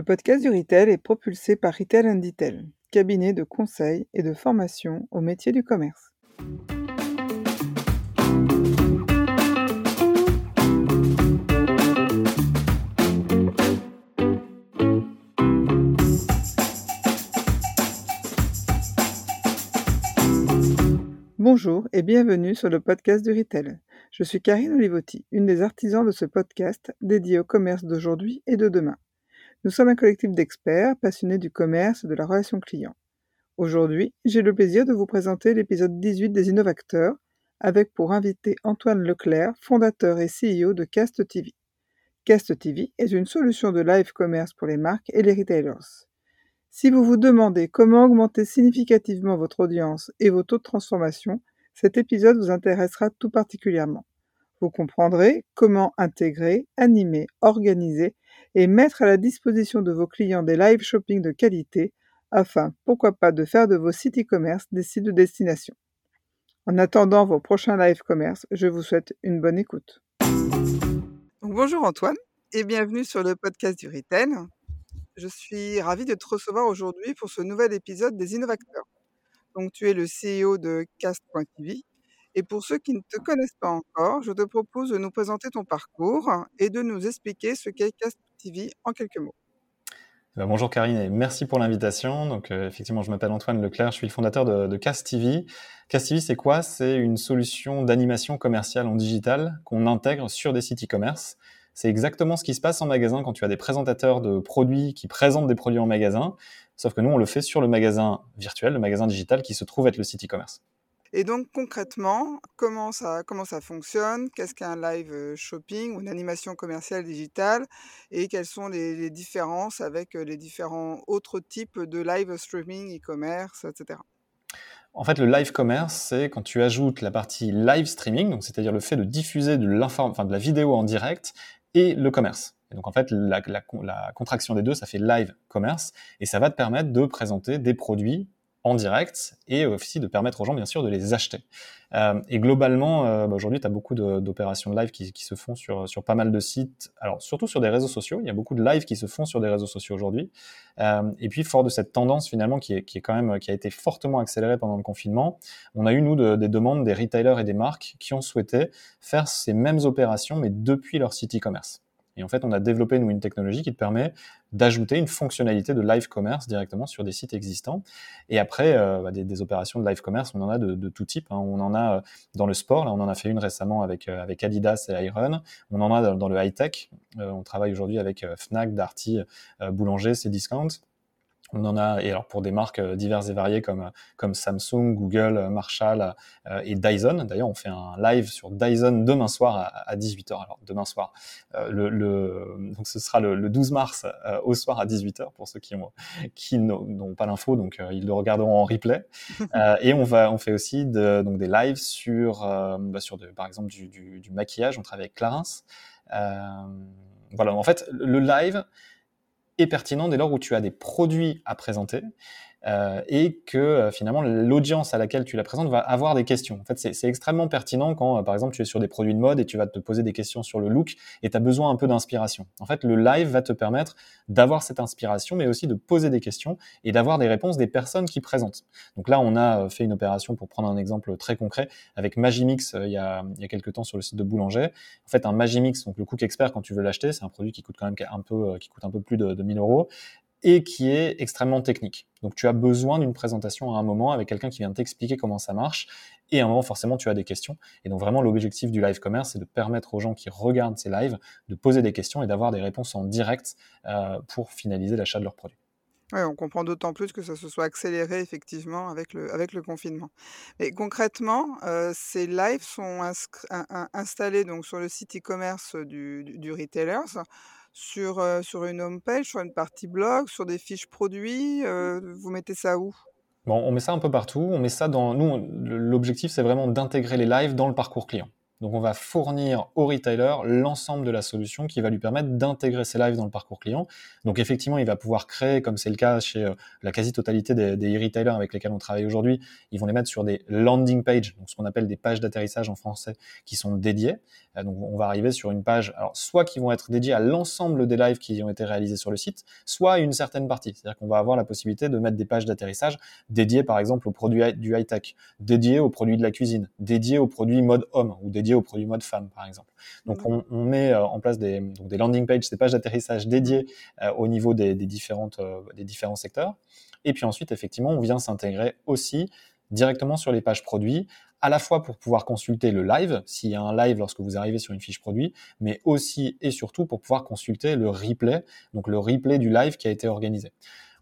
Le podcast du Retail est propulsé par Retail and Detail, cabinet de conseil et de formation au métier du commerce. Bonjour et bienvenue sur le podcast du Retail. Je suis Karine Olivotti, une des artisans de ce podcast dédié au commerce d'aujourd'hui et de demain. Nous sommes un collectif d'experts passionnés du commerce et de la relation client. Aujourd'hui, j'ai le plaisir de vous présenter l'épisode 18 des Innovateurs, avec pour invité Antoine Leclerc, fondateur et CEO de Cast TV. Cast TV est une solution de live commerce pour les marques et les retailers. Si vous vous demandez comment augmenter significativement votre audience et vos taux de transformation, cet épisode vous intéressera tout particulièrement. Vous comprendrez comment intégrer, animer, organiser et mettre à la disposition de vos clients des live shopping de qualité afin, pourquoi pas, de faire de vos sites e-commerce des sites de destination. En attendant vos prochains live commerce, je vous souhaite une bonne écoute. bonjour Antoine et bienvenue sur le podcast du Retail. Je suis ravie de te recevoir aujourd'hui pour ce nouvel épisode des Innovateurs. Donc, tu es le CEO de Cast.tv. Et pour ceux qui ne te connaissent pas encore, je te propose de nous présenter ton parcours et de nous expliquer ce qu'est Cast.tv en quelques mots. Eh ben, bonjour Karine et merci pour l'invitation. Donc euh, effectivement, je m'appelle Antoine Leclerc, je suis le fondateur de, de Cast TV. Cast TV, c'est quoi? C'est une solution d'animation commerciale en digital qu'on intègre sur des sites e-commerce. C'est exactement ce qui se passe en magasin quand tu as des présentateurs de produits qui présentent des produits en magasin, sauf que nous, on le fait sur le magasin virtuel, le magasin digital qui se trouve être le site e-commerce. Et donc concrètement, comment ça, comment ça fonctionne? Qu'est-ce qu'un live shopping ou une animation commerciale digitale? Et quelles sont les, différences avec les différents autres types de live streaming, e-commerce, etc. En fait, le live commerce, c'est quand tu ajoutes la partie live streaming, donc c'est-à-dire le fait de diffuser de, enfin, de la vidéo en direct et le commerce. Donc en fait, la, contraction des deux, ça fait live commerce, et ça va te permettre de présenter des produits en direct et aussi de permettre aux gens bien sûr de les acheter. Euh, et globalement, euh, bah aujourd'hui, tu as beaucoup d'opérations live qui, qui, se font sur, sur pas mal de sites, alors surtout sur des réseaux sociaux. Il y a beaucoup de live qui se font sur des réseaux sociaux aujourd'hui. Euh, et puis, fort de cette tendance finalement qui est, qui est quand même qui a été fortement accélérée pendant le confinement, on a eu nous de, des demandes des retailers et des marques qui ont souhaité faire ces mêmes opérations mais depuis leur site e-commerce. Et en fait, on a développé nous une technologie qui te permet d'ajouter une fonctionnalité de live commerce directement sur des sites existants. Et après, euh, bah, des, opérations de live commerce, on en a de, tout type. Hein. On en a euh, dans le sport, on en a fait une récemment avec euh, avec Adidas et Iron. On en a dans, le high tech. Euh, on travaille aujourd'hui avec Fnac, Darty, Boulanger, Cdiscount. On en a, et alors pour des marques euh, diverses et variées comme, euh, comme Samsung, Google, euh, Marshall et Dyson. D'ailleurs, on fait un live sur Dyson demain soir à, 18h. Alors, demain soir, le, le, donc ce sera le, 12 mars au soir à 18h pour ceux qui ont qui n'ont pas l'info, donc ils le regarderont en replay. et on va, on fait aussi de, donc des lives sur, bah, sur de, par exemple du, du, du, maquillage. On travaille avec Clarins. voilà, en fait, le live, pertinent dès lors où tu as des produits à présenter euh, et que euh, finalement l'audience à laquelle tu la présentes va avoir des questions. En fait, c'est extrêmement pertinent quand, euh, par exemple, tu es sur des produits de mode et tu vas te poser des questions sur le look et tu as besoin un peu d'inspiration. En fait, le live va te permettre d'avoir cette inspiration, mais aussi de poser des questions et d'avoir des réponses des personnes qui présentent. Donc là, on a fait une opération, pour prendre un exemple très concret, avec Magimix il, y a, il quelques temps sur le site de Boulanger. En fait, un Magimix, donc le Cook Expert, quand tu veux l'acheter, c'est un produit qui coûte quand même un peu, qui coûte un peu plus de, de 1000 euros et qui est extrêmement technique. Donc tu as besoin d'une présentation à un moment avec quelqu'un qui vient t'expliquer comment ça marche et à un moment forcément tu as des questions. Et donc vraiment l'objectif du live commerce c'est de permettre aux gens qui regardent ces lives de poser des questions et d'avoir des réponses en direct euh, pour finaliser l'achat de leurs produits. Ouais, on comprend d'autant plus que ça se soit accéléré effectivement avec le, confinement. Mais concrètement, euh, ces lives sont installés donc sur le site e-commerce du, du, du retailer sur, euh, sur une home page, sur une partie blog, sur des fiches produits euh, Vous mettez ça où? Bon, on met ça un peu partout. On met ça dans. Nous, l'objectif, c'est vraiment d'intégrer les lives dans le parcours client. Donc on va fournir au retailer l'ensemble de la solution qui va lui permettre d'intégrer ses lives dans le parcours client. Donc effectivement, il va pouvoir créer, comme c'est le cas chez la quasi-totalité des, des retailers avec lesquels on travaille aujourd'hui, ils vont les mettre sur des landing pages, donc ce qu'on appelle des pages d'atterrissage en français, qui sont dédiées. Euh, donc on va arriver sur une page, alors soit qui vont être dédiées à l'ensemble des lives qui ont été réalisés sur le site, soit à une certaine partie. C'est-à-dire qu'on va avoir la possibilité de mettre des pages d'atterrissage dédiées par exemple aux produits du high-tech, dédiées aux produits de la cuisine, dédiées aux produits mode homme ou dédiées aux produits mode femme par exemple. Donc mmh. on, met euh, en place des, des landing pages, des pages d'atterrissage dédiées euh, au niveau des, différentes, des différents secteurs. Et puis ensuite, effectivement, on vient s'intégrer aussi directement sur les pages produits à la fois pour pouvoir consulter le live, s'il y a un live lorsque vous arrivez sur une fiche produit, mais aussi et surtout pour pouvoir consulter le replay, donc le replay du live qui a été organisé.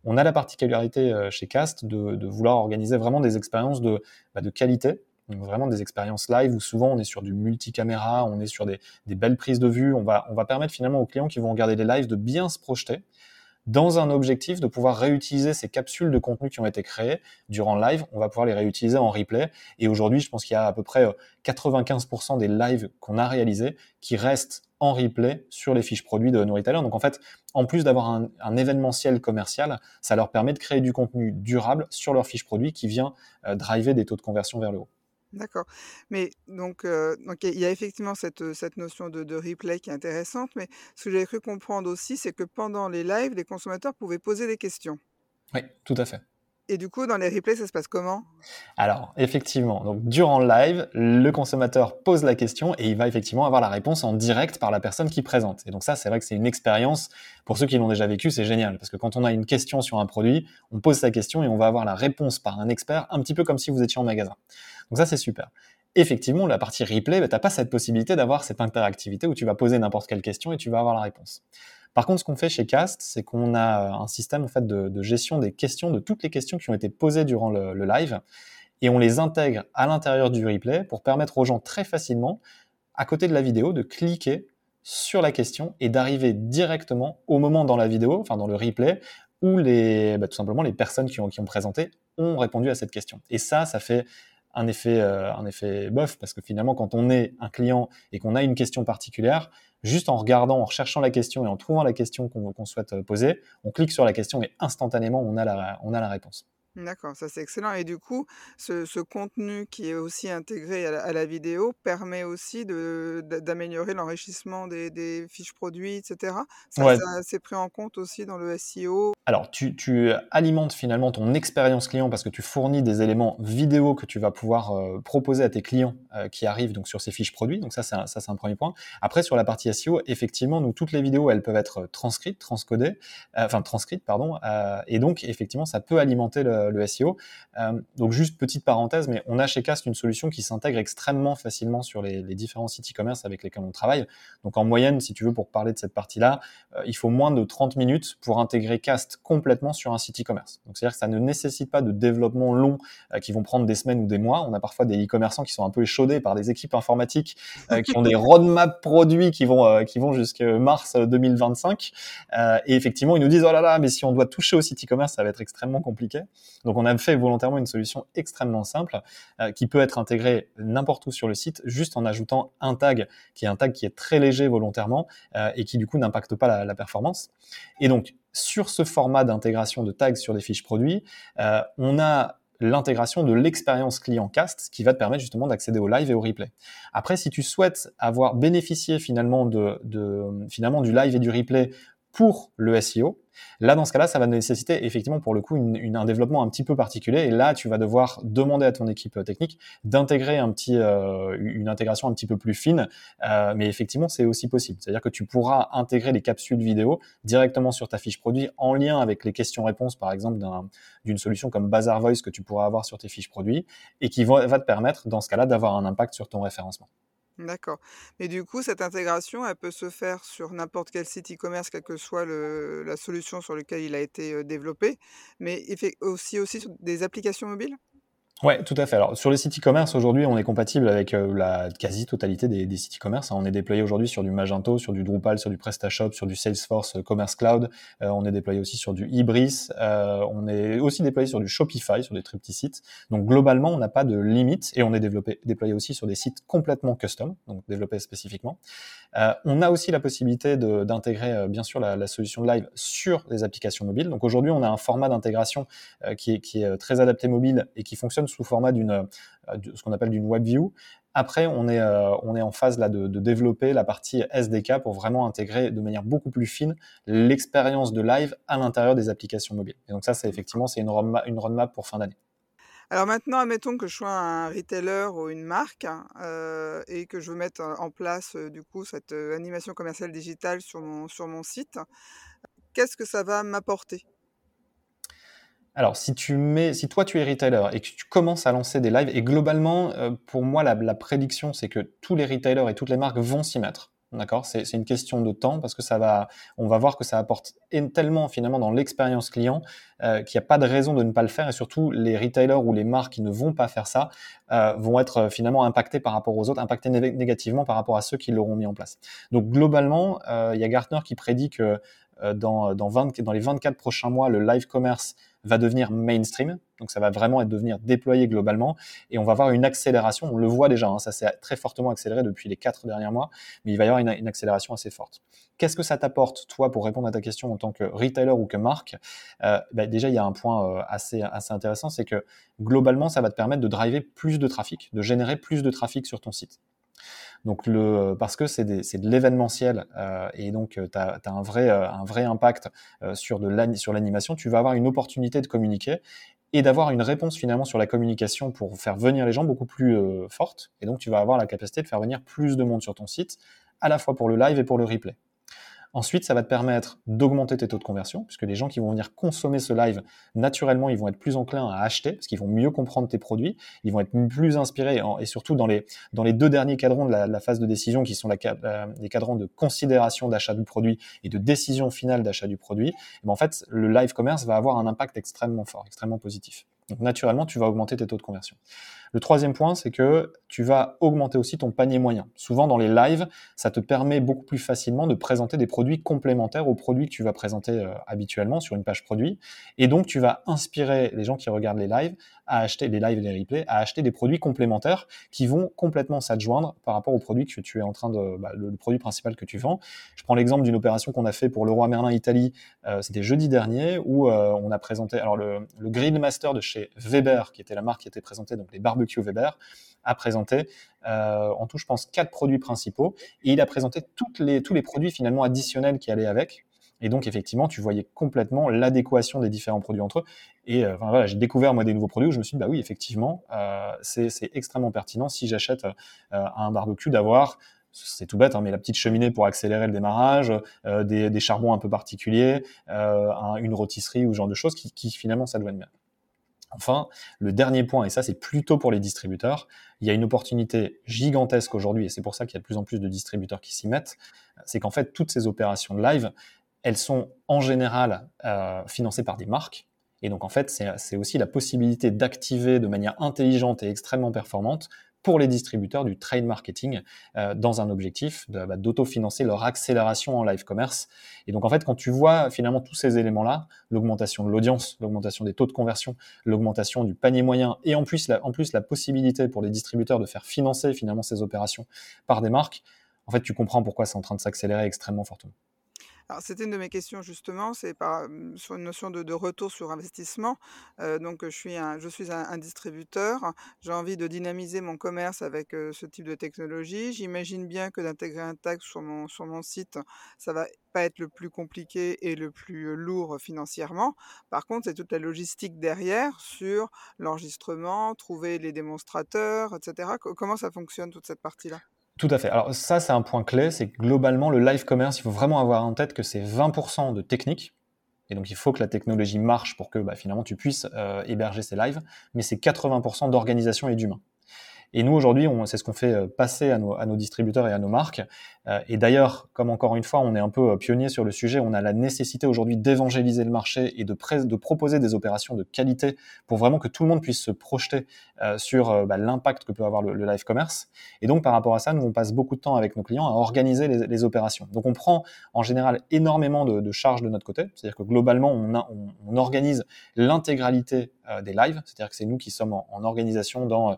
On a la particularité euh, chez Cast de, vouloir organiser vraiment des expériences de, bah, de qualité, donc vraiment des expériences live où souvent on est sur du multicaméra, on est sur des, belles prises de vue. On va, on va permettre finalement aux clients qui vont regarder les lives de bien se projeter dans un objectif de pouvoir réutiliser ces capsules de contenu qui ont été créées durant live. On va pouvoir les réutiliser en replay. Et aujourd'hui, je pense qu'il y a à peu près 95% euh, des lives qu'on a réalisés qui restent en replay sur les fiches produits de nos. Donc en fait, en plus d'avoir un, événementiel commercial, ça leur permet de créer du contenu durable sur leurs fiches produits qui vient euh, driver des taux de conversion vers le haut. D'accord. Mais donc, donc il y a effectivement cette, cette notion de, de replay qui est intéressante, mais ce que j'avais cru comprendre aussi, c'est que pendant les lives, les consommateurs pouvaient poser des questions. Oui, tout à fait. Et du coup, dans les replays, ça se passe comment? Alors, effectivement, donc durant le live, le consommateur pose la question et il va effectivement avoir la réponse en direct par la personne qui présente. Et donc ça, c'est vrai que c'est une expérience, pour ceux qui l'ont déjà vécu, c'est génial, parce que quand on a une question sur un produit, on pose sa question et on va avoir la réponse par un expert, un petit peu comme si vous étiez en magasin. Donc ça, c'est super. Effectivement, la partie replay, bah, tu n'as pas cette possibilité d'avoir cette interactivité où tu vas poser n'importe quelle question et tu vas avoir la réponse. Par contre, ce qu'on fait chez Cast, c'est qu'on a un système fait de, gestion des questions, de toutes les questions qui ont été posées durant le, live, et on les intègre à l'intérieur du replay pour permettre aux gens très facilement, à côté de la vidéo, de cliquer sur la question et d'arriver directement au moment dans la vidéo, enfin dans le replay, où les, bah, tout simplement les personnes qui ont, qui ont présenté ont répondu à cette question. Et ça, ça fait un effet, euh, un effet bof, parce que finalement, quand on est un client et qu'on a une question particulière, juste en regardant, en recherchant la question et en trouvant la question qu'on souhaite euh, poser, on clique sur la question et instantanément, on a la, on a la réponse. D'accord, ça c'est excellent. Et du coup, ce, contenu qui est aussi intégré à la, vidéo permet aussi d'améliorer l'enrichissement des, fiches produits, etc. Ça, c'est pris en compte aussi dans le SEO. Alors, tu, alimentes finalement ton expérience client parce que tu fournis des éléments vidéo que tu vas pouvoir euh, proposer à tes clients euh, qui arrivent donc sur ces fiches produits. Donc ça, c'est un, ça c'est un premier point. Après, sur la partie SEO, effectivement, nous toutes les vidéos, elles peuvent être transcrites, transcodées, euh, enfin transcrites, pardon. et donc, effectivement, ça peut alimenter le le, SEO. Euh, donc juste petite parenthèse, mais on a chez Cast une solution qui s'intègre extrêmement facilement sur les, différents sites e-commerce avec lesquels on travaille. Donc en moyenne, si tu veux, pour parler de cette partie-là, euh, il faut moins de 30 minutes pour intégrer Cast complètement sur un site e-commerce. Donc c'est-à-dire que ça ne nécessite pas de développement long euh, qui vont prendre des semaines ou des mois. On a parfois des e-commerçants qui sont un peu échaudés par des équipes informatiques qui ont des roadmaps produits qui vont qui vont jusqu'à mars 2025. et effectivement, ils nous disent oh là là, mais si on doit toucher au site e-commerce, ça va être extrêmement compliqué. Donc on a fait volontairement une solution extrêmement simple euh, qui peut être intégrée n'importe où sur le site juste en ajoutant un tag qui est un tag qui est très léger volontairement euh, et qui du coup n'impacte pas la, performance. Et donc sur ce format d'intégration de tags sur des fiches produits, euh, on a l'intégration de l'expérience client cast qui va te permettre justement d'accéder au live et au replay. Après, si tu souhaites avoir bénéficié finalement du live et du replay pour le SEO, Là, dans ce cas-là, ça va nécessiter effectivement pour le coup une, un développement un petit peu particulier. Et là, tu vas devoir demander à ton équipe euh, technique d'intégrer euh, une intégration un petit peu plus fine. Euh, mais effectivement, c'est aussi possible. C'est-à-dire que tu pourras intégrer les capsules vidéo directement sur ta fiche produit en lien avec les questions-réponses, par exemple, d'une solution comme Bazar Voice que tu pourras avoir sur tes fiches produits et qui va te permettre, dans ce cas-là, d'avoir un impact sur ton référencement. D'accord. Mais du coup, cette intégration, elle peut se faire sur n'importe quel site e-commerce, quelle que soit la solution sur laquelle il a été développé, mais aussi, aussi sur des applications mobiles? Ouais, tout à fait. Alors sur les sites e-commerce aujourd'hui, on est compatible avec euh, la quasi-totalité des, des, sites e-commerce. Hein. On est déployé aujourd'hui sur du Magento, sur du Drupal, sur du PrestaShop, sur du Salesforce euh, Commerce Cloud. Euh, on est déployé aussi sur du Ibris. on est aussi déployé sur du Shopify, sur des très sites. Donc globalement, on n'a pas de limite et on est développé, déployé aussi sur des sites complètement custom, donc développés spécifiquement. on a aussi la possibilité d'intégrer bien sûr la, solution live sur les applications mobiles. Donc aujourd'hui, on a un format d'intégration qui qui est très adapté mobile et qui fonctionne sous format d'une euh, ce qu'on appelle d'une web view. Après, on est, euh, on est en phase là de, développer la partie SDK pour vraiment intégrer de manière beaucoup plus fine l'expérience de live à l'intérieur des applications mobiles. Et donc ça, c'est effectivement c'est une roadmap, pour fin d'année. Alors maintenant, admettons que je sois un retailer ou une marque euh, et que je veux mettre en place du coup cette animation commerciale digitale sur sur mon site. Qu'est-ce que ça va m'apporter? Alors, si tu mets, si toi tu es retailer et que tu commences à lancer des lives, et globalement, euh, pour moi, la, prédiction, c'est que tous les retailers et toutes les marques vont s'y mettre. D'accord? C'est une question de temps parce que ça va, on va voir que ça apporte tellement finalement dans l'expérience client euh, qu'il n'y a pas de raison de ne pas le faire et surtout les retailers ou les marques qui ne vont pas faire ça euh, vont être finalement impactés par rapport aux autres, impactés négativement par rapport à ceux qui l'auront mis en place. Donc globalement, il y a Gartner qui prédit que dans, dans, 20, dans les 24 prochains mois, le live commerce va devenir mainstream. Donc ça va vraiment être devenir déployé globalement et on va avoir une accélération. On le voit déjà, hein, ça s'est très fortement accéléré depuis les quatre derniers mois, mais il va y avoir une, accélération assez forte. Qu'est-ce que ça t'apporte, toi, pour répondre à ta question en tant que retailer ou que marque? Euh, bah, Déjà, il y a un point euh, assez intéressant, c'est que globalement, ça va te permettre de driver plus de trafic, de générer plus de trafic sur ton site. Donc le, parce que c'est de l'événementiel euh, et donc euh, tu as, un, vrai, euh, un vrai impact sur, l'animation, tu vas avoir une opportunité de communiquer et d'avoir une réponse finalement sur la communication pour faire venir les gens beaucoup plus forte. Et donc tu vas avoir la capacité de faire venir plus de monde sur ton site, à la fois pour le live et pour le replay. Ensuite, ça va te permettre d'augmenter tes taux de conversion, puisque les gens qui vont venir consommer ce live, naturellement, ils vont être plus enclins à acheter, parce qu'ils vont mieux comprendre tes produits, ils vont être plus inspirés, et surtout dans les, deux derniers cadrans de la, phase de décision, qui sont la, les cadrans de considération d'achat du produit et de décision finale d'achat du produit, eh ben, en fait, le live commerce va avoir un impact extrêmement fort, extrêmement positif. Donc naturellement, tu vas augmenter tes taux de conversion. Le troisième point, c'est que tu vas augmenter aussi ton panier moyen. Souvent dans les lives, ça te permet beaucoup plus facilement de présenter des produits complémentaires aux produits que tu vas présenter euh, habituellement sur une page produit. Et donc tu vas inspirer les gens qui regardent les lives à acheter des lives et des replays, à acheter des produits complémentaires qui vont complètement s'adjoindre par rapport au produit que tu es en train de, bah, le, produit principal que tu vends. Je prends l'exemple d'une opération qu'on a fait pour le roi Merlin Italie. Euh, c'était jeudi dernier où euh, on a présenté alors le, le Grill Master de chez Weber, qui était la marque qui était présentée, donc les barbecue Weber, a présenté euh, en tout, je pense, quatre produits principaux et il a présenté les, tous les produits finalement additionnels qui allaient avec. Et donc, effectivement, tu voyais complètement l'adéquation des différents produits entre eux. Et euh, voilà, j'ai découvert, moi, des nouveaux produits où je me suis dit, bah oui, effectivement, euh, c'est extrêmement pertinent si j'achète un barbecue d'avoir c'est tout bête, hein, mais la petite cheminée pour accélérer le démarrage, des, des, charbons un peu particuliers, une rôtisserie ou ce genre de choses qui, qui finalement s'adjoignent bien. Enfin, le dernier point, et ça c'est plutôt pour les distributeurs, il y a une opportunité gigantesque aujourd'hui, et c'est pour ça qu'il y a de plus en plus de distributeurs qui s'y mettent, c'est qu'en fait toutes ces opérations de live, elles sont en général euh, financées par des marques. Et donc en fait, c'est aussi la possibilité d'activer de manière intelligente et extrêmement performante pour les distributeurs du trade marketing euh, dans un objectif bah, d'autofinancer leur accélération en live commerce. Et donc en fait, quand tu vois finalement tous ces éléments-là, l'augmentation de l'audience, l'augmentation des taux de conversion, l'augmentation du panier moyen et en plus, en plus la possibilité pour les distributeurs de faire financer finalement ces opérations par des marques, en fait tu comprends pourquoi c'est en train de s'accélérer extrêmement fortement. Alors, c'était une de mes questions justement, c'est par, mmh, sur une notion de, retour sur investissement. donc, je suis un, je suis un, distributeur. J'ai envie de dynamiser mon commerce avec ce type de technologie. J'imagine bien que d'intégrer un tag sur mon, sur mon site, ça va pas être le plus compliqué et le plus lourd financièrement. Par contre, c'est toute la logistique derrière sur l'enregistrement, trouver les démonstrateurs, etc. Comment ça fonctionne toute cette partie-là? Tout à fait. Alors ça, c'est un point clé, c'est que globalement, le live commerce, il faut vraiment avoir en tête que c'est 20% de technique, et donc il faut que la technologie marche pour que bah, finalement tu puisses euh, héberger ces lives, mais c'est 80% d'organisation et d'humain. Et nous, aujourd'hui, c'est ce qu'on fait euh, passer à nos, distributeurs et à nos marques. Euh, et d'ailleurs, comme encore une fois, on est un peu euh, pionnier sur le sujet, on a la nécessité aujourd'hui d'évangéliser le marché et de, proposer des opérations de qualité pour vraiment que tout le monde puisse se projeter sur bah, l'impact que peut avoir le, live commerce. Et donc, par rapport à ça, nous, on passe beaucoup de temps avec nos clients à organiser les, opérations. Donc, on prend en général énormément de, charges de notre côté. C'est-à-dire que globalement, on, organise l'intégralité des lives. C'est-à-dire que c'est nous qui sommes en, organisation dans,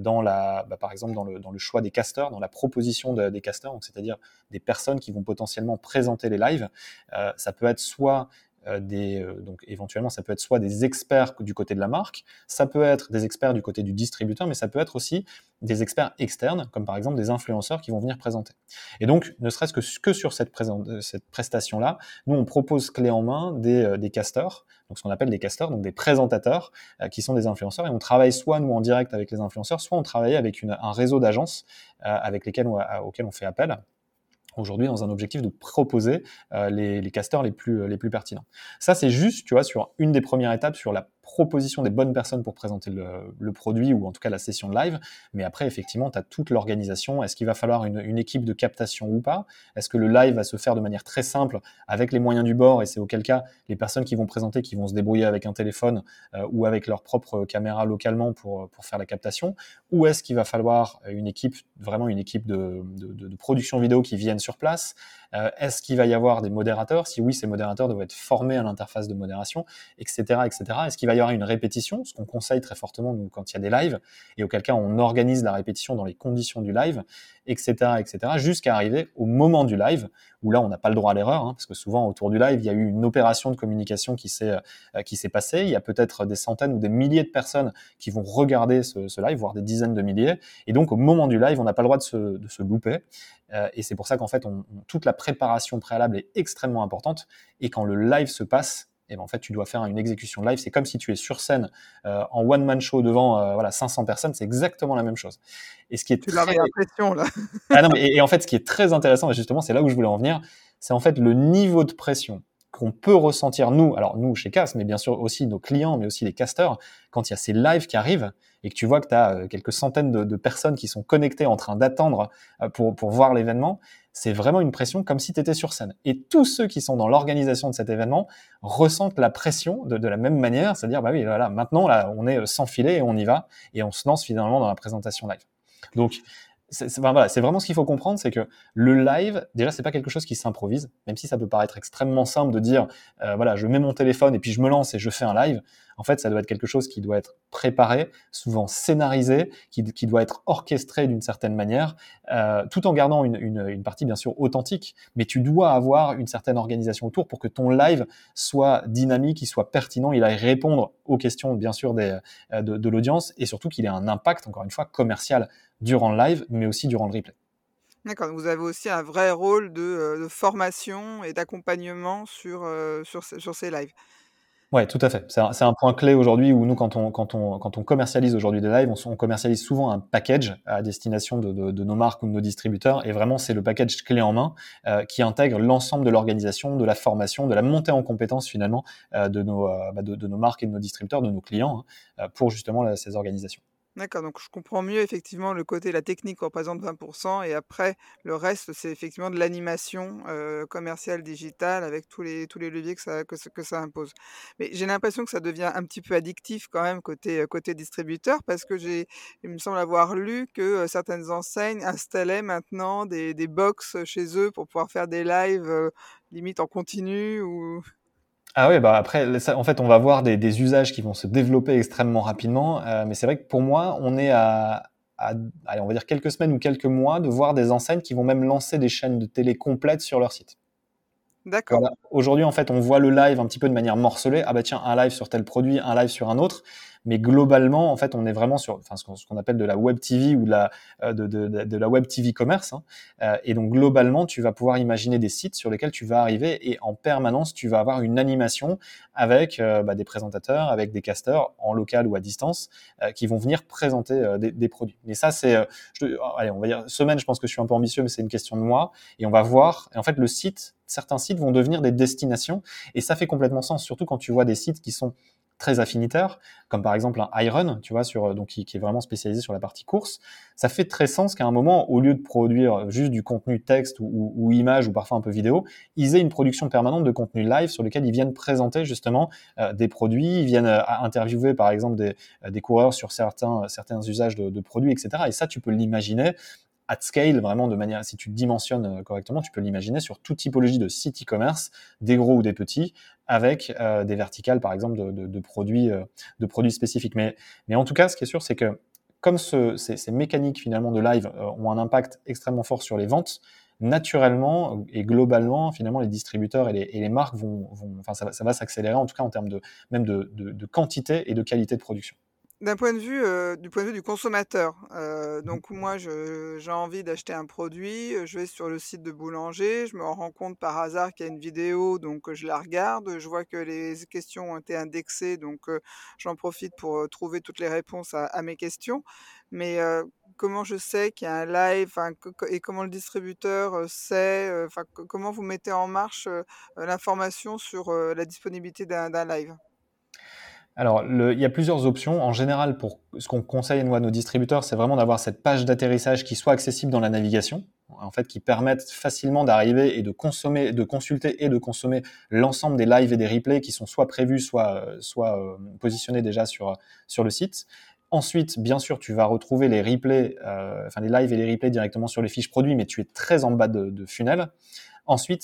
dans bah, par exemple dans le, choix des casters, dans la proposition des casters, c'est-à-dire des personnes qui vont potentiellement présenter les lives. Euh, ça peut être soit des, euh, donc éventuellement ça peut être soit des experts du côté de la marque, ça peut être des experts du côté du distributeur, mais ça peut être aussi des experts externes, comme par exemple des influenceurs qui vont venir présenter. Et donc, ne serait-ce que, sur cette, cette prestation-là, nous on propose clé en main des, des casteurs, donc ce qu'on appelle des casteurs, donc des présentateurs qui sont des influenceurs, et on travaille soit nous en direct avec les influenceurs, soit on travaille avec un réseau d'agences avec lesquelles auxquelles on fait appel aujourd'hui dans un objectif de proposer euh, les, les, casters les plus, les plus pertinents. Ça, c'est juste, tu vois, sur une des premières étapes, sur la proposition des bonnes personnes pour présenter le, produit ou en tout cas la session live. Mais après, effectivement, tu as toute l'organisation. Est-ce qu'il va falloir une, équipe de captation ou pas? Est-ce que le live va se faire de manière très simple avec les moyens du bord? Et c'est auquel cas les personnes qui vont présenter qui vont se débrouiller avec un téléphone euh, ou avec leur propre caméra localement pour, pour faire la captation? Ou est-ce qu'il va falloir une équipe, vraiment une équipe de, production vidéo qui viennent sur place? Euh, Est-ce qu'il va y avoir des modérateurs? Si oui, ces modérateurs doivent être formés à l'interface de modération, etc. etc. Est-ce qu'il va y avoir une répétition Ce qu'on conseille très fortement nous, quand il y a des lives, et auquel cas on organise la répétition dans les conditions du live, etc. etc. jusqu'à arriver au moment du live, où là on n'a pas le droit à l'erreur, hein, parce que souvent autour du live, il y a eu une opération de communication qui s'est euh, qui s'est passée. Il y a peut-être des centaines ou des milliers de personnes qui vont regarder ce, live, voire des dizaines de milliers. Et donc au moment du live, on n'a pas le droit de se, de se louper. Euh, et c'est pour ça qu'en fait, toute la préparation préalable est extrêmement importante. Et quand le live se passe, et ben en fait, tu dois faire une exécution live. C'est comme si tu es sur scène euh, en one man show devant euh, voilà 500 personnes. C'est exactement la même chose. Et ce qui est tu très... l'impression là. ah non, mais, et, en fait, ce qui est très intéressant, justement, c'est là où je voulais en venir, c'est en fait le niveau de pression qu'on peut ressentir nous, alors nous chez CAS, mais bien sûr aussi nos clients, mais aussi les casters, quand il y a ces lives qui arrivent et que tu vois que tu as euh, quelques centaines de, de, personnes qui sont connectées en train d'attendre euh, pour, pour voir l'événement, c'est vraiment une pression comme si tu étais sur scène. Et tous ceux qui sont dans l'organisation de cet événement ressentent la pression de, la même manière, c'est-à-dire, bah oui, voilà, maintenant, on est sans filet et on y va, et on se lance finalement dans la présentation live. Donc, c'est voilà, vraiment ce qu'il faut comprendre, c'est que le live, déjà, c'est pas quelque chose qui s'improvise, même si ça peut paraître extrêmement simple de dire, euh, voilà, je mets mon téléphone et puis je me lance et je fais un live. En fait, ça doit être quelque chose qui doit être préparé, souvent scénarisé, qui, doit être orchestré d'une certaine manière, euh, tout en gardant une, partie bien sûr authentique. Mais tu dois avoir une certaine organisation autour pour que ton live soit dynamique, il soit pertinent, il aille répondre aux questions bien sûr euh, de, l'audience et surtout qu'il ait un impact, encore une fois, commercial durant le live, mais aussi durant le replay. D'accord, vous avez aussi un vrai rôle de, euh, formation et d'accompagnement sur, ces lives. Ouais, tout à fait. C'est un, point clé aujourd'hui où nous, quand on, commercialise aujourd'hui des lives, on, commercialise souvent un package à destination de, nos marques ou de nos distributeurs. Et vraiment, c'est le package clé en main euh, qui intègre l'ensemble de l'organisation, de la formation, de la montée en compétences finalement euh, de, nos, euh, bah, de, nos marques et de nos distributeurs, de nos clients, hein, pour justement ces organisations. D'accord, donc je comprends mieux effectivement le côté la technique représente 20% et après le reste c'est effectivement de l'animation, commerciale digitale avec tous les tous les leviers que ça que impose. Mais j'ai l'impression que ça devient un petit peu addictif quand même côté, côté distributeur parce que j'ai il me semble avoir lu que, certaines enseignes installaient maintenant des des box, chez eux pour pouvoir faire des lives, limite en continu ou ah oui, bah après, en fait, on va voir des, des, usages qui vont se développer extrêmement rapidement. Euh, mais c'est vrai que pour moi, on est à, à, allez, on va dire quelques semaines ou quelques mois de voir des enseignes qui vont même lancer des chaînes de télé complètes sur leur site. D'accord. Voilà. Aujourd'hui, en fait, on voit le live un petit peu de manière morcelée. Ah bah tiens, un live sur tel produit, un live sur un autre mais globalement, en fait, on est vraiment sur enfin, ce qu'on appelle de la web TV ou de la, euh, de, web TV commerce. Hein. Euh, et donc, globalement, tu vas pouvoir imaginer des sites sur lesquels tu vas arriver et en permanence, tu vas avoir une animation avec euh, bah, des présentateurs, avec des casteurs en local ou à distance qui vont venir présenter des, produits. Mais ça, c'est, allez, on va dire semaine. Je pense que je suis un peu ambitieux, mais c'est une question de moi. Et on va voir. Et en fait, le site, certains sites vont devenir des destinations. Et ça fait complètement sens, surtout quand tu vois des sites qui sont très affinitaire, comme par exemple un Iron, tu vois, sur, donc qui, est vraiment spécialisé sur la partie course, ça fait très sens qu'à un moment, au lieu de produire juste du contenu texte ou, image ou parfois un peu vidéo, ils aient une production permanente de contenu live sur lequel ils viennent présenter justement euh, des produits, ils viennent euh, interviewer par exemple des, euh, coureurs sur certains, usages de produits, etc. Et ça, tu peux l'imaginer at scale, vraiment de manière, si tu dimensionnes euh, correctement, tu peux l'imaginer sur toute typologie de site e-commerce, des gros ou des petits, avec euh, des verticales, par exemple, de, produits, euh, de produits spécifiques. Mais, mais en tout cas, ce qui est sûr, c'est que comme ce, ces, ces, mécaniques finalement de live ont un impact extrêmement fort sur les ventes, naturellement et globalement, finalement, les distributeurs et les, marques vont, enfin, ça, va s'accélérer en tout cas en termes de même de quantité et de qualité de production. D'un point de vue, du point de vue du consommateur, mmh donc moi j'ai envie d'acheter un produit, je vais sur le site de boulanger, je me rends compte par hasard qu'il y a une vidéo, donc je la regarde, je vois que les questions ont été indexées, donc j'en profite pour, trouver toutes les réponses à mes questions. Mais, comment je sais qu'il y a un live, et comment le distributeur, sait, enfin comment vous mettez en marche, l'information sur, la disponibilité d'un live? Alors, il y a plusieurs options. En général, pour ce qu'on conseille à nos distributeurs, c'est vraiment d'avoir cette page d'atterrissage qui soit accessible dans la navigation, en fait, qui permette facilement d'arriver et de consommer, de consulter et de consommer l'ensemble des lives et des replays qui sont soit prévus, soit, soit euh, positionnés déjà sur, sur le site. Ensuite, bien sûr, tu vas retrouver les replays, euh, enfin les lives et les replays directement sur les fiches produits, mais tu es très en bas de, de funnel. Ensuite,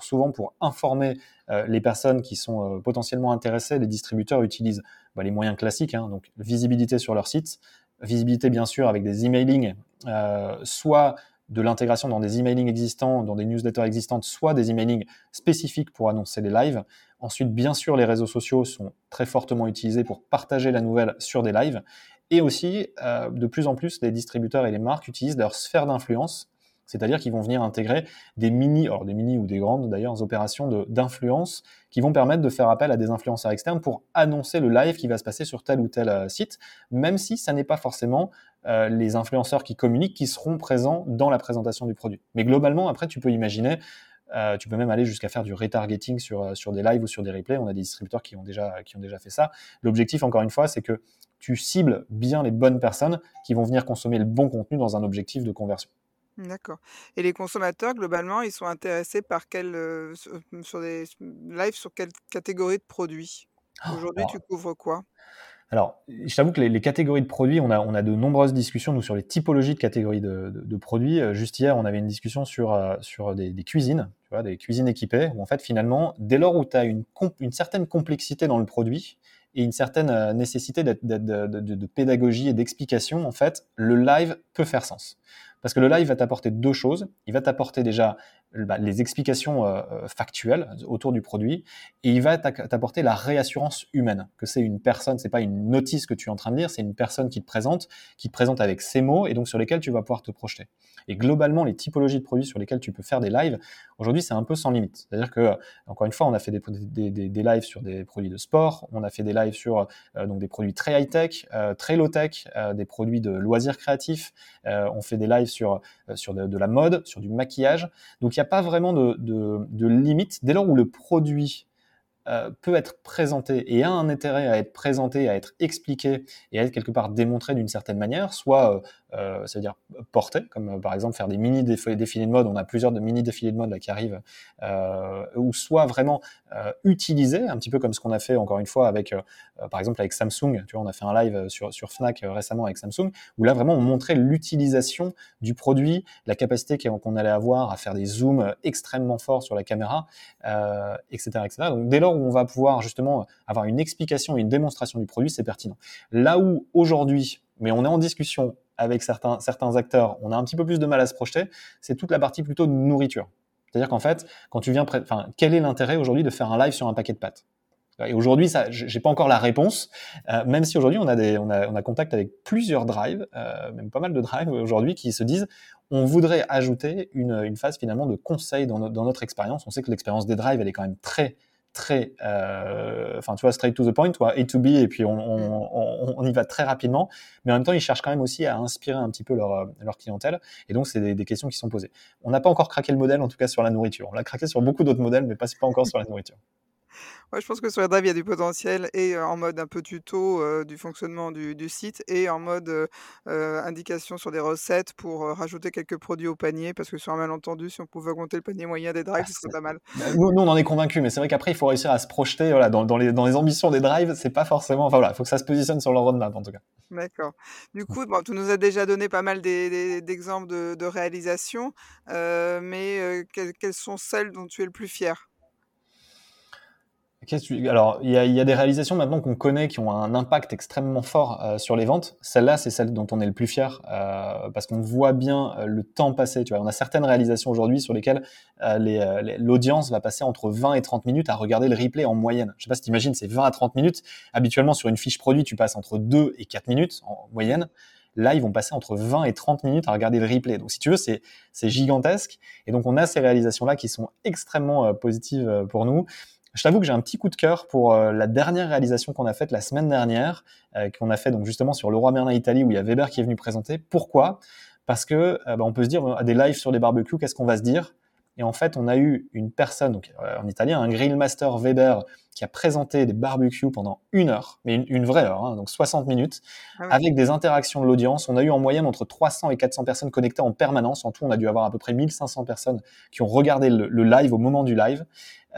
souvent pour informer euh, les personnes qui sont euh, potentiellement intéressées, les distributeurs utilisent bah, les moyens classiques, hein, donc visibilité sur leur site, visibilité bien sûr avec des emailing, euh, soit de l'intégration dans des emailing existants, dans des newsletters existantes, soit des emailing spécifiques pour annoncer les lives. Ensuite, bien sûr, les réseaux sociaux sont très fortement utilisés pour partager la nouvelle sur des lives. Et aussi, de plus en plus, les distributeurs et les marques utilisent leur sphère d'influence c'est-à-dire qu'ils vont venir intégrer des mini, alors des mini ou des grandes d'ailleurs, opérations d'influence qui vont permettre de faire appel à des influenceurs externes pour annoncer le live qui va se passer sur tel ou tel euh, site, même si ça n'est pas forcément euh, les influenceurs qui communiquent qui seront présents dans la présentation du produit. Mais globalement, après, tu peux imaginer euh, tu peux même aller jusqu'à faire du retargeting sur, des lives ou sur des replays. On a des distributeurs qui ont déjà fait ça. L'objectif, encore une fois, c'est que tu cibles bien les bonnes personnes qui vont venir consommer le bon contenu dans un objectif de conversion. D'accord et les consommateurs, globalement, ils sont intéressés par quel, euh, mmh, sur des lives sur quelle catégorie de produits? Aujourd'hui, tu couvres quoi? alors, je t'avoue que les catégories de produits, on a on a de nombreuses discussions, nous, sur les typologies de catégories de produits. Euh, juste hier, on avait une discussion sur, euh, sur des cuisines, tu vois? Des cuisines équipées où en fait, finalement, dès lors où tu as une une certaine complexité dans le produit et une certaine, nécessité de de pédagogie et d'explication, en fait, le live peut faire sens. Parce que le live va t'apporter deux choses. Il va t'apporter déjà bah, les explications euh, euh, factuelles autour du produit et il va t'apporter la réassurance humaine que c'est une personne, c'est pas une notice que tu es en train de lire, c'est une personne qui te présente, qui te présente avec ses mots et donc sur lesquels tu vas pouvoir te projeter. Et globalement, les typologies de produits sur lesquels tu peux faire des lives, aujourd'hui, c'est un peu sans limite. C'est-à-dire que, encore une fois, on a fait des, des, des, lives sur des produits de sport, on a fait des lives sur euh, donc des produits très high-tech, très low-tech, des produits de loisirs créatifs, on fait des lives sur, sur de, la mode, sur du maquillage. Donc, n'y a pas vraiment de, limite. Dès lors où le produit euh, peut être présenté et a un intérêt à être présenté, à être expliqué et à être quelque part démontré d'une certaine manière, soit euh, euh, c'est-à-dire porter, comme euh, par exemple faire des mini défilés de mode, on a plusieurs de mini défilés de mode là qui arrivent, euh, ou soit vraiment euh, utiliser, un petit peu comme ce qu'on a fait encore une fois avec, par exemple avec Samsung, tu vois, on a fait un live sur, sur Fnac récemment avec Samsung, où là vraiment on montrait l'utilisation du produit, la capacité qu'on allait avoir à faire des zooms extrêmement forts sur la caméra, etc., etc. Donc dès lors où on va pouvoir justement avoir une explication et une démonstration du produit, c'est pertinent. Là où aujourd'hui, mais on est en discussion avec certains, certains acteurs, on a un petit peu plus de mal à se projeter, c'est toute la partie plutôt de nourriture. C'est-à-dire qu'en fait, quand tu viens, enfin, quel est l'intérêt aujourd'hui de faire un live sur un paquet de pâtes? Et aujourd'hui, ça, j'ai pas encore la réponse, euh, même si aujourd'hui on a des, on a, on a contact avec plusieurs drives, euh, même pas mal de drives aujourd'hui qui se disent, on voudrait ajouter une, une phase finalement de conseil dans, dans notre expérience. On sait que l'expérience des drives, elle est quand même très très, euh, enfin tu vois, straight to the point, toi, A to B, et puis on, on, on, y va très rapidement, mais en même temps, ils cherchent quand même aussi à inspirer un petit peu leur, leur clientèle, et donc c'est des, des, questions qui sont posées. On n'a pas encore craqué le modèle, en tout cas sur la nourriture. On l'a craqué sur beaucoup d'autres modèles, mais pas, pas encore sur la nourriture. Ouais, je pense que sur la drive, il y a du potentiel et en mode un peu tuto du fonctionnement du, du, site et en mode indication sur des recettes pour rajouter quelques produits au panier parce que sur un malentendu, si on pouvait augmenter le panier moyen des drives, ah, ce serait pas mal. Bah, nous, nous, on en est convaincus, mais c'est vrai qu'après, il faut réussir à se projeter voilà, dans, dans, les, dans les ambitions des drives. C'est pas forcément. Enfin voilà, il faut que ça se positionne sur le roadmap en tout cas. D'accord. Du coup, bon, tu nous as déjà donné pas mal d'exemples de, de réalisation, mais quelles sont celles dont tu es le plus fier? Alors, il y, a, des réalisations maintenant qu'on connaît qui ont un impact extrêmement fort euh, sur les ventes. Celle-là, c'est celle dont on est le plus fier euh, parce qu'on voit bien euh, le temps passé. Tu vois, on a certaines réalisations aujourd'hui sur lesquelles l'audience va passer entre 20 et 30 minutes à regarder le replay en moyenne. Je sais pas si tu imagines, c'est 20 à 30 minutes. Habituellement, sur une fiche produit, tu passes entre 2 et 4 minutes en moyenne. Là, ils vont passer entre 20 et 30 minutes à regarder le replay. Donc, si tu veux, c'est gigantesque. Et donc, on a ces réalisations-là qui sont extrêmement positives pour nous. Je t'avoue que j'ai un petit coup de cœur pour euh, la dernière réalisation qu'on a faite la semaine dernière, euh, qu'on a fait donc justement sur le roi Merlin Italie où il y a Weber qui est venu présenter. Pourquoi? Parce que euh, bah, on peut se dire à des lives sur les barbecues, qu'est-ce qu'on va se dire? Et en fait, on a eu une personne, donc en italien, un grillmaster Weber qui a présenté des barbecues pendant une heure, mais une, vraie heure, hein, donc 60 minutes, ah avec des interactions de l'audience. On a eu en moyenne entre 300 et 400 personnes connectées en permanence. En tout, on a dû avoir à peu près 1500 personnes qui ont regardé le live au moment du live.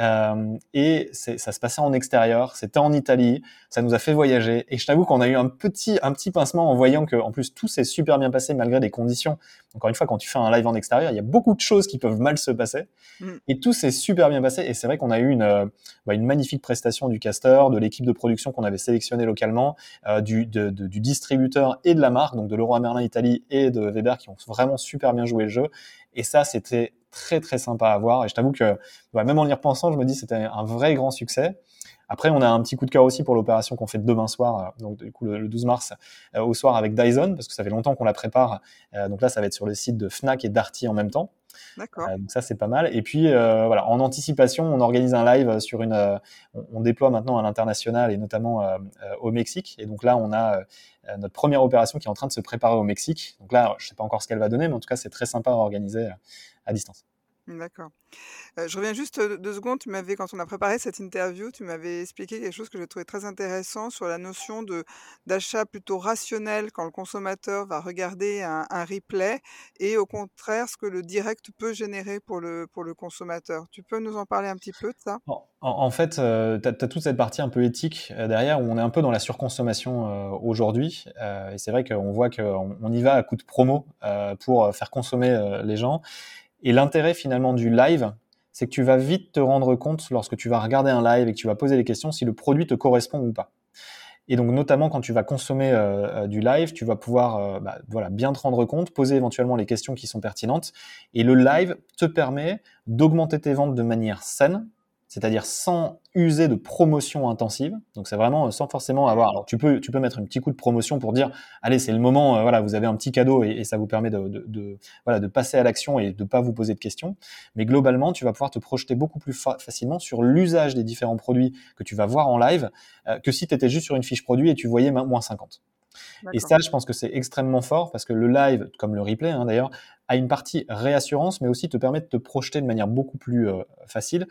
Euh, et ça se passait en extérieur, c'était en Italie, ça nous a fait voyager. Et je t'avoue qu'on a eu un petit, un petit pincement en voyant que, en plus, tout s'est super bien passé malgré des conditions. Encore une fois, quand tu fais un live en extérieur, il y a beaucoup de choses qui peuvent mal se passer. Mm. Et tout s'est super bien passé. Et c'est vrai qu'on a eu une, euh, bah, une magnifique prestation du caster, de l'équipe de production qu'on avait sélectionné localement, euh, du, de, du distributeur et de la marque, donc de Leroy Merlin Italie et de Weber qui ont vraiment super bien joué le jeu. Et ça, c'était très très sympa à voir. Et je t'avoue que même en y repensant, je me dis c'était un vrai grand succès. Après, on a un petit coup de cœur aussi pour l'opération qu'on fait demain soir, euh, donc du coup le, 12 mars euh, au soir avec Dyson, parce que ça fait longtemps qu'on la prépare. Donc là, ça va être sur le site de Fnac et Darty en même temps. D'accord. donc ça c'est pas mal. Et puis voilà, en anticipation, on organise un live sur une. On, on, déploie maintenant à l'international et notamment au Mexique. Et donc là, on a notre première opération qui est en train de se préparer au Mexique. Donc là, je sais pas encore ce qu'elle va donner, mais en tout cas, c'est très sympa à organiser à distance. D'accord. je reviens juste, deux secondes. Tu m'avais quand on a préparé cette interview, tu m'avais expliqué quelque chose que j'ai trouvé très intéressant sur la notion de d'achat plutôt rationnel quand le consommateur va regarder un replay et au contraire ce que le direct peut générer pour le pour le consommateur. Tu peux nous en parler un petit peu de ça? En fait, tu as toute cette partie un peu éthique, derrière où on est un peu dans la surconsommation, aujourd'hui, et c'est vrai qu'on voit qu'on on y va à coup de promo, pour, faire consommer, les gens et l'intérêt finalement du live, c'est que tu vas vite te rendre compte lorsque tu vas regarder un live et que tu vas poser des questions si le produit te correspond ou pas. Et donc notamment quand tu vas consommer euh, euh, du live, tu vas pouvoir euh, bah, voilà bien te rendre compte, poser éventuellement les questions qui sont pertinentes. Et le live te permet d'augmenter tes ventes de manière saine, c'est-à-dire sans user de promotion intensive. Donc c'est vraiment euh, sans forcément avoir. Alors tu peux tu peux mettre un petit coup de promotion pour dire allez c'est le moment euh, voilà vous avez un petit cadeau et, ça vous permet de, de, de, voilà de passer à l'action et de pas vous poser de questions. Mais globalement tu vas pouvoir te projeter beaucoup plus facilement sur l'usage des différents produits que tu vas voir en live euh, que si tu étais juste sur une fiche produit et tu voyais moins 50. Et ça, je pense que c'est extrêmement fort parce que le live, comme le replay hein, d'ailleurs, a une partie réassurance, mais aussi te permet de te projeter de manière beaucoup plus facile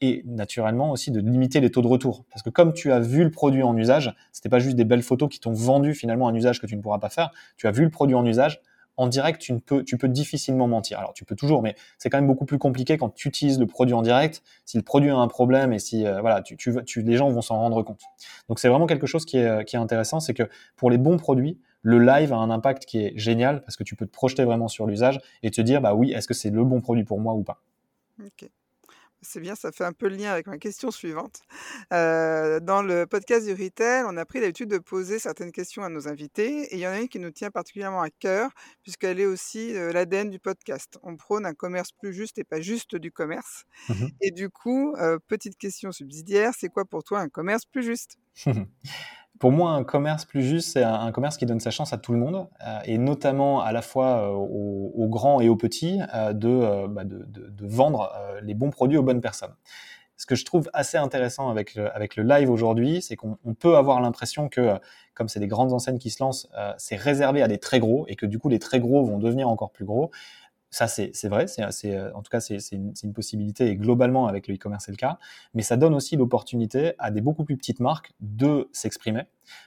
et naturellement aussi de limiter les taux de retour. Parce que comme tu as vu le produit en usage, c'était pas juste des belles photos qui t'ont vendu finalement un usage que tu ne pourras pas faire. Tu as vu le produit en usage. En direct, tu, ne peux, tu peux difficilement mentir. Alors, tu peux toujours, mais c'est quand même beaucoup plus compliqué quand tu utilises le produit en direct. Si le produit a un problème et si, euh, voilà, tu, tu, les gens vont s'en rendre compte. Donc, c'est vraiment quelque chose qui est, qui est intéressant. C'est que pour les bons produits, le live a un impact qui est génial parce que tu peux te projeter vraiment sur l'usage et te dire, bah oui, est-ce que c'est le bon produit pour moi ou pas. Ok. C'est bien, ça fait un peu le lien avec ma question suivante. dans le podcast du Retail, on a pris l'habitude de poser certaines questions à nos invités et il y en a une qui nous tient particulièrement à cœur puisqu'elle est aussi l'ADN du podcast. On prône un commerce plus juste et pas juste du commerce. Mmh et du coup, petite question subsidiaire, c'est quoi pour toi un commerce plus juste? Pour moi, un commerce plus juste, c'est un, commerce qui donne sa chance à tout le monde, euh, et notamment à la fois euh, aux, grands et aux petits, euh, bah, de, vendre les bons produits aux bonnes personnes. Ce que je trouve assez intéressant avec le, avec le live aujourd'hui, c'est qu'on peut avoir l'impression que, comme c'est des grandes enseignes qui se lancent, c'est réservé à des très gros, et que du coup les très gros vont devenir encore plus gros. Ça, c'est vrai, c'est euh, en tout cas, c'est une, possibilité et globalement avec le e-commerce, c'est le cas. Mais ça donne aussi l'opportunité à des beaucoup plus petites marques de s'exprimer.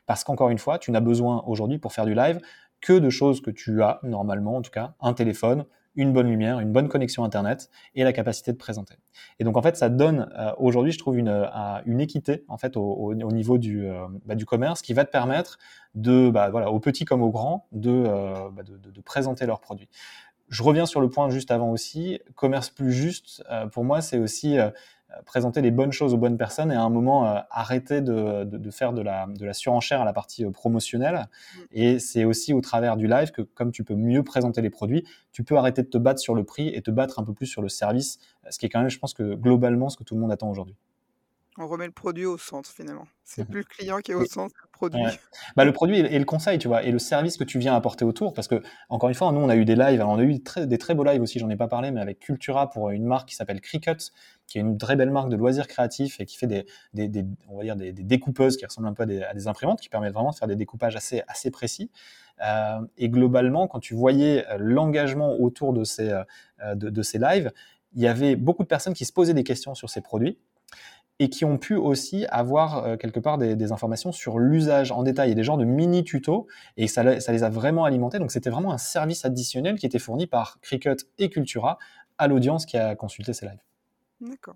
Parce qu'encore une fois, tu n'as besoin aujourd'hui pour faire du live que de choses que tu as normalement, en tout cas, un téléphone, une bonne lumière, une bonne connexion Internet et la capacité de présenter. Et donc en fait, ça donne euh, aujourd'hui, je trouve, une, euh, une équité en fait au, au, niveau du, bah, du commerce qui va te permettre de, bah, voilà, aux petits comme aux grands, de, bah, présenter leurs produits. Je reviens sur le point juste avant aussi. Commerce plus juste, euh, pour moi, c'est aussi euh, présenter les bonnes choses aux bonnes personnes et à un moment arrêter de, de, faire de la, de la surenchère à la partie promotionnelle. Mm. Et c'est aussi au travers du live que comme tu peux mieux présenter les produits, tu peux arrêter de te battre sur le prix et te battre un peu plus sur le service, ce qui est quand même, je pense que globalement, ce que tout le monde attend aujourd'hui. On remet le produit au centre finalement. C'est plus le client qui est au centre le produit. Bah, le produit et le conseil, tu vois, et le service que tu viens apporter autour. Parce que, encore une fois, nous, on a eu des lives. on a eu des très beaux lives aussi, j'en ai pas parlé, mais avec Cultura pour une marque qui s'appelle Cricut, qui est une très belle marque de loisirs créatifs et qui fait des, des, on va dire des, découpeuses qui ressemblent un peu à des, imprimantes, qui permettent vraiment de faire des découpages assez, assez précis. Euh, et globalement, quand tu voyais euh, l'engagement autour de ces, euh, de, de ces lives, il y avait beaucoup de personnes qui se posaient des questions sur ces produits et qui ont pu aussi avoir euh, quelque part des, informations sur l'usage en détail et des genres de mini tutos et ça, ça les a vraiment alimentés. Donc c'était vraiment un service additionnel qui était fourni par Cricut et Cultura à l'audience qui a consulté ces lives. D'accord.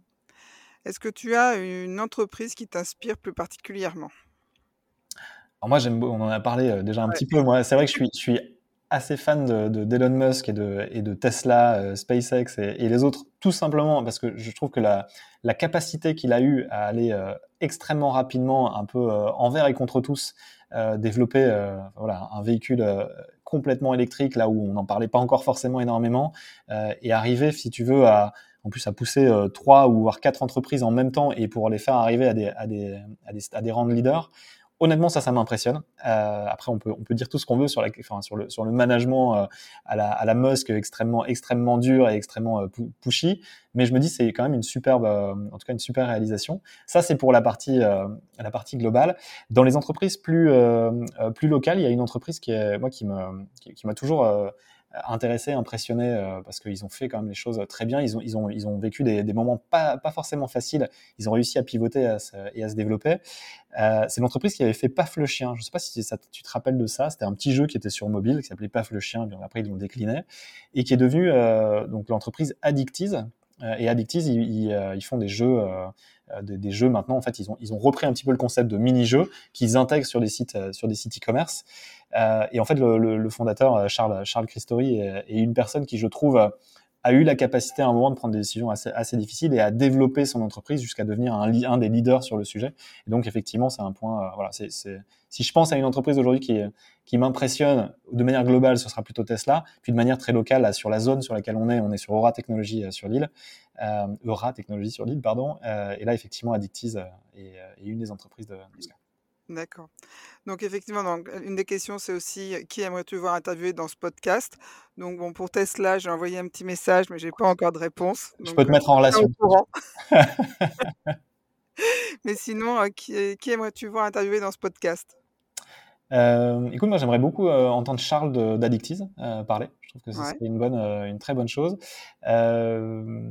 Est-ce que tu as une entreprise qui t'inspire plus particulièrement? Alors moi, j'aime, on en a parlé euh, déjà un petit peu. Moi, c'est vrai que je suis, je suis assez fan de, d'Elon Musk et de, et de Tesla, euh, SpaceX et, les autres, tout simplement parce que je trouve que la, la capacité qu'il a eu à aller euh, extrêmement rapidement, un peu euh, envers et contre tous, développer voilà, un véhicule complètement électrique là où on n'en parlait pas encore forcément énormément, et arriver, si tu veux, à en plus à pousser trois ou voire quatre entreprises en même temps et pour les faire arriver à des, à des, à des, à des rangs de leaders, honnêtement, ça, ça m'impressionne. Euh, après, on peut, on peut dire tout ce qu'on veut sur, la, enfin, sur, le, sur le management euh, à, la, à la Musk extrêmement, extrêmement dur et extrêmement euh, pushy. Mais je me dis, c'est quand même une superbe, en tout cas, une super réalisation. Ça, c'est pour la partie, la partie globale. Dans les entreprises plus, plus locales, il y a une entreprise qui moi, qui, qui m'a toujours intéressés, impressionnés euh, parce qu'ils ont fait quand même les choses très bien. Ils ont, ils ont, ils ont vécu des, des moments pas, pas, forcément faciles. Ils ont réussi à pivoter et à se développer. Euh, c'est l'entreprise qui avait fait Paf le chien. Je sais pas si tu te rappelles de ça. C'était un petit jeu qui était sur mobile qui s'appelait Paf le chien. Après ils l'ont décliné et qui est devenu euh, donc l'entreprise Addictiz. Et Addictiz, ils, ils, font des jeux des, des, jeux maintenant. En fait, ils ont, ils ont repris un petit peu le concept de mini-jeux qu'ils intègrent sur des sites, euh, sur des sites e-commerce. Euh, et en fait, le, le, le, fondateur Charles, Charles Christori est, une personne qui, je trouve, a eu la capacité à un moment de prendre des décisions assez, assez difficiles et à développer son entreprise jusqu'à devenir un, un, des leaders sur le sujet. Et donc effectivement, c'est un point. Euh, voilà, c'est, si je pense à une entreprise aujourd'hui qui, qui m'impressionne de manière globale, ce sera plutôt Tesla. Puis de manière très locale, là, sur la zone sur laquelle on est, on est sur Aura Technologies euh, sur l'île, euh, Aura Technologies sur l'île, pardon. Euh, et là, effectivement, Addictiz est, est, une des entreprises de, de D'accord. Donc effectivement, donc, une des questions, c'est aussi qui aimerais-tu voir interviewer dans ce podcast? Donc bon, pour Tesla, j'ai envoyé un petit message, mais j'ai pas encore de réponse. Je peux te mettre en relation. mais sinon, qui, qui aimerais-tu voir interviewer dans ce podcast? Euh, écoute, moi j'aimerais beaucoup entendre Charles d'Addictiz parler. Je trouve que c'est une bonne, euh, une très bonne chose. Euh,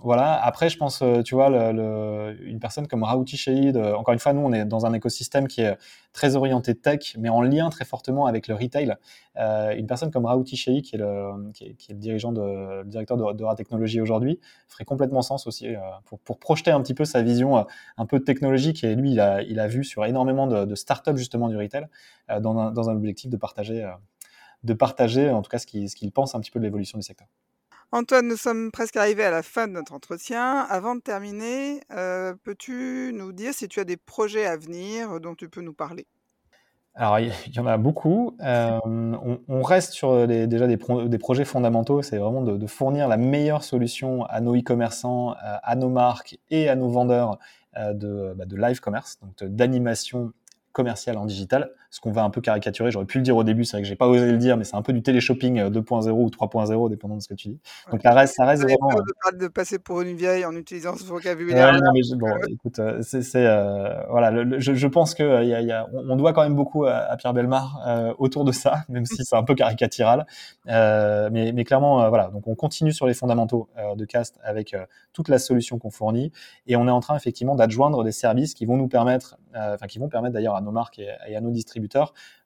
voilà. Après, je pense, tu vois, le, le, une personne comme Raouti Shahid. encore une fois, nous, on est dans un écosystème qui est très orienté tech, mais en lien très fortement avec le retail. une personne comme Raouti Shahid, qui est le, qui est, qui est le dirigeant de, le directeur de, de Technologie aujourd'hui, ferait complètement sens aussi pour, pour, projeter un petit peu sa vision un peu technologique. Et lui, il a, il a vu sur énormément de, de startups justement du retail. Euh, dans un, dans, un, objectif de partager, euh, de partager en tout cas ce qu'il ce pense un petit peu de l'évolution du secteur. Antoine, nous sommes presque arrivés à la fin de notre entretien. Avant de terminer, euh, peux-tu nous dire si tu as des projets à venir dont tu peux nous parler? Alors, il y, en a beaucoup. Euh, on, on, reste sur les, déjà des, pro, des, projets fondamentaux. C'est vraiment de, de, fournir la meilleure solution à nos e-commerçants, à nos marques et à nos vendeurs euh, de, bah, de live commerce, donc d'animation commercial en digital, ce qu'on va un peu caricaturer. J'aurais pu le dire au début, c'est vrai que j'ai pas osé le dire, mais c'est un peu du téléshopping 2.0 euh, ou 3.0, dépendant de ce que tu dis. Donc là reste, ça reste vraiment. De, de passer pour une vieille en utilisant ce vocabulaire. Ouais, non, mais bon, écoute, euh, c'est, euh, voilà, le, je, je, pense que euh, y a, y a, on doit quand même beaucoup à, à Pierre Belmar euh, autour de ça, même si c'est un peu caricatural. Mais, mais clairement, voilà, donc on continue sur les fondamentaux de Cast avec toute la solution qu'on fournit, et on est en train effectivement d'adjoindre des services qui vont nous permettre, enfin qui vont permettre d'ailleurs à nos marques et, et à nos distributeurs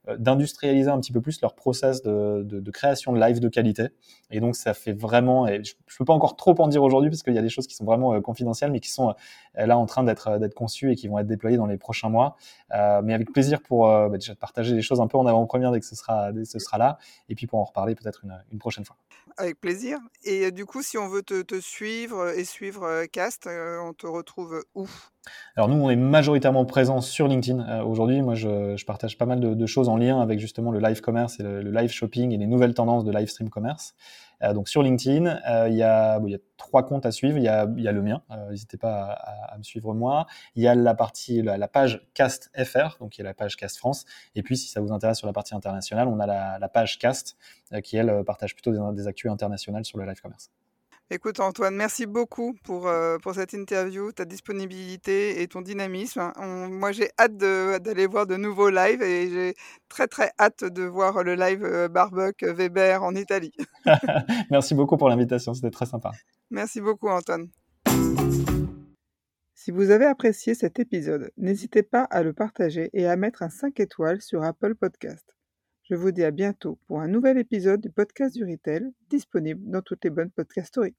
euh, d'industrialiser un petit peu plus leur process de, création de live de qualité. Et donc ça fait vraiment, et je ne peux pas encore trop en dire aujourd'hui parce qu'il y a des choses qui sont vraiment euh, confidentielles, mais qui sont euh, là en train d'être conçues et qui vont être déployées dans les prochains mois. Mais avec plaisir pour bah, déjà partager les choses un peu en avant-première dès que ce sera, là, et puis pour en reparler peut-être une prochaine fois. Avec plaisir. Et du coup, si on veut te, suivre et suivre Cast, on te retrouve où? Alors nous, on est majoritairement présents sur LinkedIn. Aujourd'hui, moi, je, partage pas mal de, choses en lien avec justement le live commerce et le, live shopping et les nouvelles tendances de live stream commerce. Euh, donc sur LinkedIn, euh, il, y a, trois comptes à suivre. Il y a, le mien, euh, n'hésitez pas à, me suivre moi. Il y a la partie, la, page Cast FR, donc il y a la page Cast France. Et puis si ça vous intéresse sur la partie internationale, on a la, la page Cast qui elle partage plutôt des, des actus internationales sur le live commerce. Écoute Antoine, merci beaucoup pour, euh, pour cette interview, ta disponibilité et ton dynamisme. On, moi j'ai hâte d'aller voir de nouveaux lives et j'ai très très hâte de voir le live euh, Barbuck Weber en Italie. merci beaucoup pour l'invitation, c'était très sympa. Merci beaucoup Antoine. Si vous avez apprécié cet épisode, n'hésitez pas à le partager et à mettre un 5 étoiles sur Apple Podcast. Je vous dis à bientôt pour un nouvel épisode du podcast du Retail, disponible dans toutes les bonnes podcasteries.